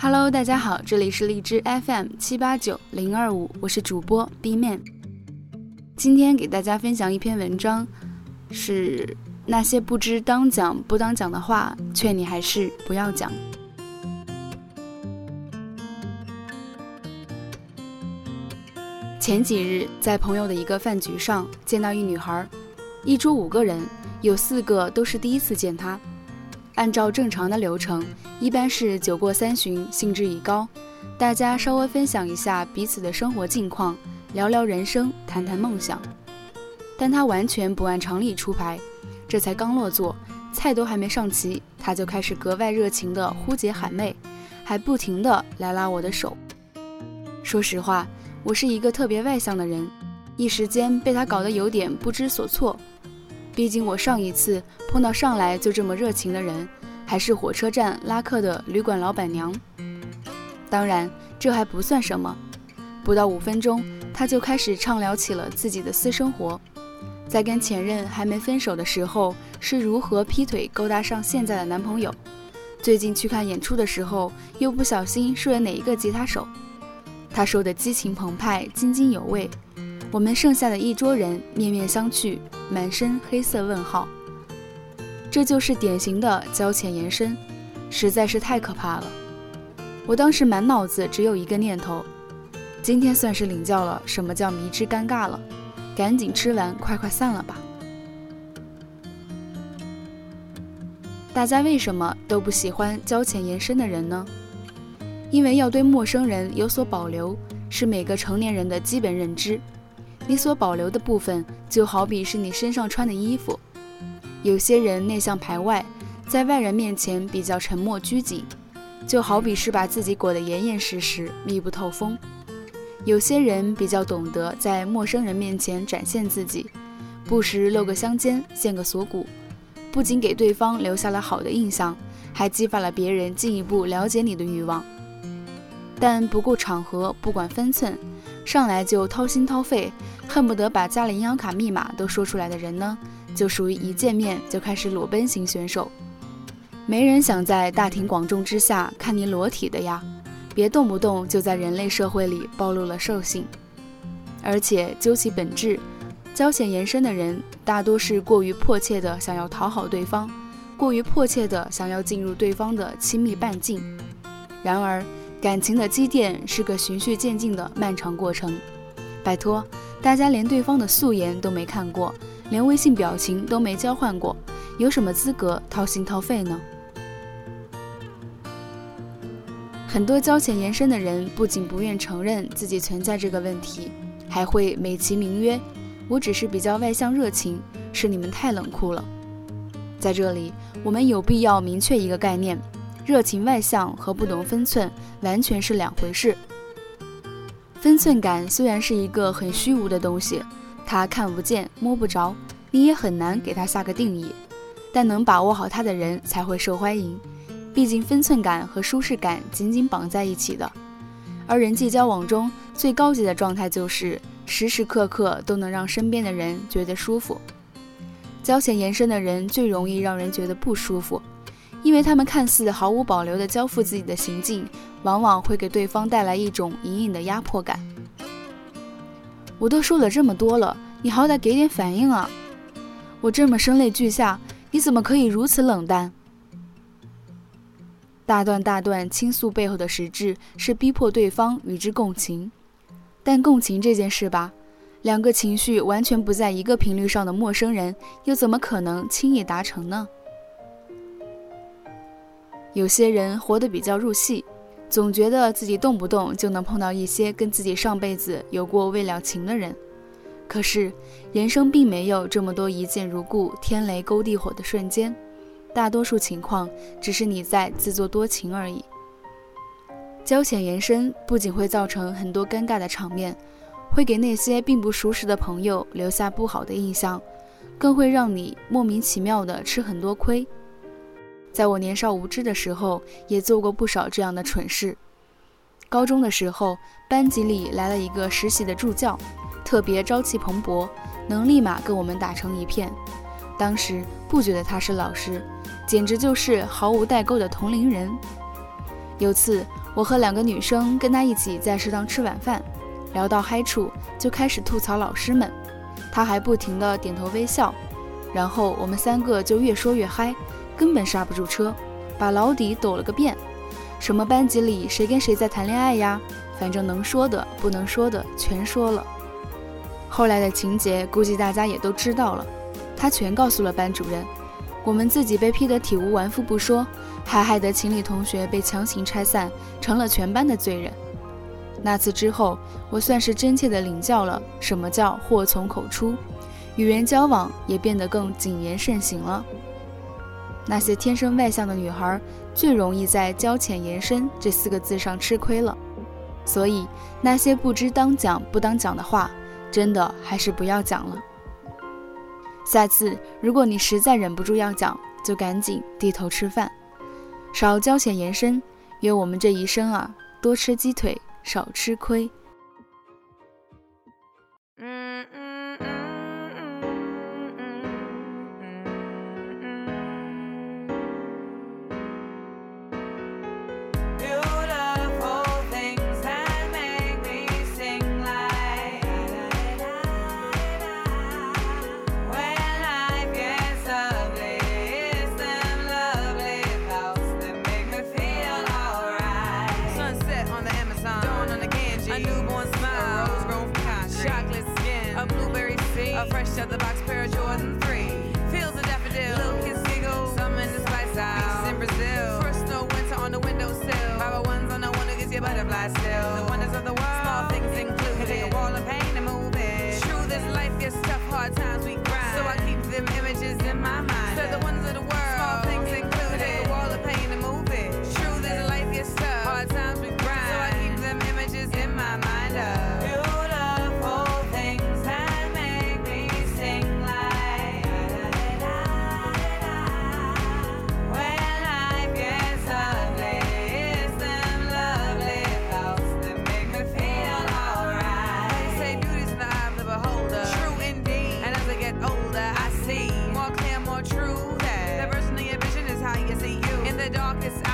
Hello，大家好，这里是荔枝 FM 七八九零二五，我是主播 B Man。今天给大家分享一篇文章，是那些不知当讲不当讲的话，劝你还是不要讲。前几日在朋友的一个饭局上见到一女孩，一桌五个人，有四个都是第一次见她。按照正常的流程，一般是酒过三巡，兴致已高，大家稍微分享一下彼此的生活近况，聊聊人生，谈谈梦想。但他完全不按常理出牌，这才刚落座，菜都还没上齐，他就开始格外热情地呼姐喊妹，还不停地来拉我的手。说实话，我是一个特别外向的人，一时间被他搞得有点不知所措。毕竟我上一次碰到上来就这么热情的人，还是火车站拉客的旅馆老板娘。当然，这还不算什么，不到五分钟，他就开始畅聊起了自己的私生活，在跟前任还没分手的时候是如何劈腿勾搭上现在的男朋友，最近去看演出的时候又不小心睡了哪一个吉他手。他说的激情澎湃，津津有味。我们剩下的一桌人面面相觑，满身黑色问号。这就是典型的交浅言深，实在是太可怕了。我当时满脑子只有一个念头：今天算是领教了什么叫迷之尴尬了，赶紧吃完，快快散了吧。大家为什么都不喜欢交浅言深的人呢？因为要对陌生人有所保留，是每个成年人的基本认知。你所保留的部分，就好比是你身上穿的衣服。有些人内向排外，在外人面前比较沉默拘谨，就好比是把自己裹得严严实实，密不透风。有些人比较懂得在陌生人面前展现自己，不时露个香肩，献个锁骨，不仅给对方留下了好的印象，还激发了别人进一步了解你的欲望。但不顾场合，不管分寸。上来就掏心掏肺，恨不得把家里银行卡密码都说出来的人呢，就属于一见面就开始裸奔型选手。没人想在大庭广众之下看你裸体的呀，别动不动就在人类社会里暴露了兽性。而且究其本质，交浅言深的人大多是过于迫切的想要讨好对方，过于迫切的想要进入对方的亲密半径。然而。感情的积淀是个循序渐进的漫长过程。拜托，大家连对方的素颜都没看过，连微信表情都没交换过，有什么资格掏心掏肺呢？很多交浅言深的人不仅不愿承认自己存在这个问题，还会美其名曰：“我只是比较外向热情，是你们太冷酷了。”在这里，我们有必要明确一个概念。热情外向和不懂分寸完全是两回事。分寸感虽然是一个很虚无的东西，它看不见摸不着，你也很难给它下个定义。但能把握好它的人才会受欢迎。毕竟分寸感和舒适感紧紧绑在一起的。而人际交往中最高级的状态就是时时刻刻都能让身边的人觉得舒服。交浅言深的人最容易让人觉得不舒服。因为他们看似毫无保留地交付自己的行径，往往会给对方带来一种隐隐的压迫感。我都说了这么多了，你好歹给点反应啊！我这么声泪俱下，你怎么可以如此冷淡？大段大段倾诉背后的实质是逼迫对方与之共情，但共情这件事吧，两个情绪完全不在一个频率上的陌生人，又怎么可能轻易达成呢？有些人活得比较入戏，总觉得自己动不动就能碰到一些跟自己上辈子有过未了情的人。可是，人生并没有这么多一见如故、天雷勾地火的瞬间，大多数情况只是你在自作多情而已。交浅言深不仅会造成很多尴尬的场面，会给那些并不熟识的朋友留下不好的印象，更会让你莫名其妙的吃很多亏。在我年少无知的时候，也做过不少这样的蠢事。高中的时候，班级里来了一个实习的助教，特别朝气蓬勃，能立马跟我们打成一片。当时不觉得他是老师，简直就是毫无代沟的同龄人。有次我和两个女生跟他一起在食堂吃晚饭，聊到嗨处就开始吐槽老师们，他还不停地点头微笑。然后我们三个就越说越嗨，根本刹不住车，把老底抖了个遍。什么班级里谁跟谁在谈恋爱呀？反正能说的、不能说的全说了。后来的情节估计大家也都知道了，他全告诉了班主任。我们自己被批得体无完肤不说，还害得情理同学被强行拆散，成了全班的罪人。那次之后，我算是真切地领教了什么叫祸从口出，与人交往也变得更谨言慎行了。那些天生外向的女孩，最容易在“交浅言深”这四个字上吃亏了。所以，那些不知当讲不当讲的话，真的还是不要讲了。下次如果你实在忍不住要讲，就赶紧低头吃饭，少交浅言深。愿我们这一生啊，多吃鸡腿，少吃亏。Fresh out the box pair of Jordan 3. Feels a daffodil. Little kids giggle. Some in the spice. Beaches in Brazil. First snow winter on the windowsill. 501s on the one who gives you butterfly still. The wonders of the world. the darkest.